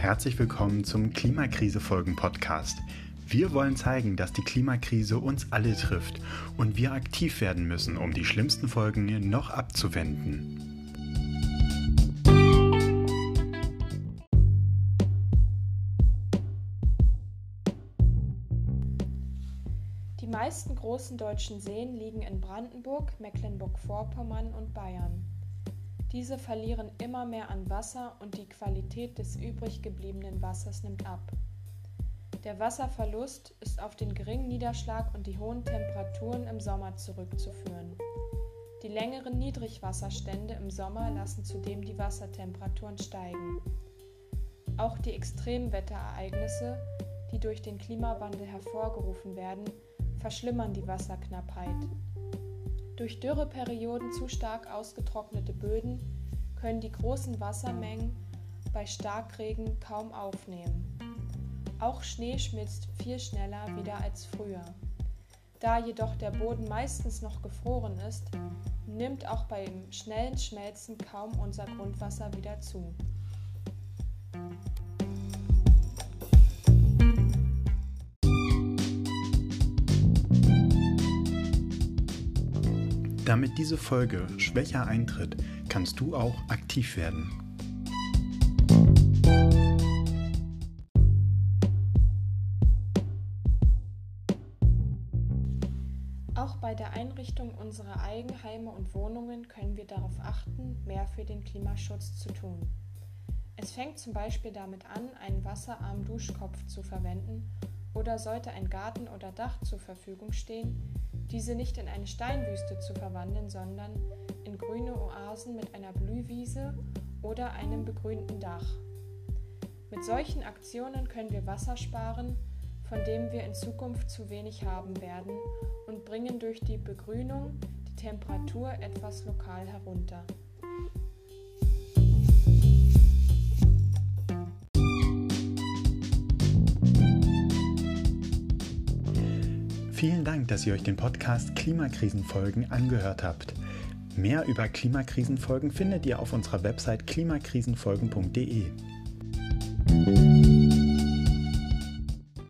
herzlich willkommen zum Klimakrise-Folgen-Podcast. Wir wollen zeigen, dass die Klimakrise uns alle trifft und wir aktiv werden müssen, um die schlimmsten Folgen noch abzuwenden. Die meisten großen deutschen Seen liegen in Brandenburg, Mecklenburg-Vorpommern und Bayern. Diese verlieren immer mehr an Wasser und die Qualität des übrig gebliebenen Wassers nimmt ab. Der Wasserverlust ist auf den geringen Niederschlag und die hohen Temperaturen im Sommer zurückzuführen. Die längeren Niedrigwasserstände im Sommer lassen zudem die Wassertemperaturen steigen. Auch die Extremwetterereignisse, die durch den Klimawandel hervorgerufen werden, verschlimmern die Wasserknappheit. Durch Dürreperioden zu stark ausgetrocknete Böden können die großen Wassermengen bei Starkregen kaum aufnehmen. Auch Schnee schmilzt viel schneller wieder als früher. Da jedoch der Boden meistens noch gefroren ist, nimmt auch beim schnellen Schmelzen kaum unser Grundwasser wieder zu. Damit diese Folge schwächer eintritt, kannst du auch aktiv werden. Auch bei der Einrichtung unserer Eigenheime und Wohnungen können wir darauf achten, mehr für den Klimaschutz zu tun. Es fängt zum Beispiel damit an, einen wasserarmen Duschkopf zu verwenden oder sollte ein Garten oder Dach zur Verfügung stehen, diese nicht in eine Steinwüste zu verwandeln, sondern in grüne Oasen mit einer Blühwiese oder einem begrünten Dach. Mit solchen Aktionen können wir Wasser sparen, von dem wir in Zukunft zu wenig haben werden, und bringen durch die Begrünung die Temperatur etwas lokal herunter. Vielen Dank, dass ihr euch den Podcast Klimakrisenfolgen angehört habt. Mehr über Klimakrisenfolgen findet ihr auf unserer Website klimakrisenfolgen.de.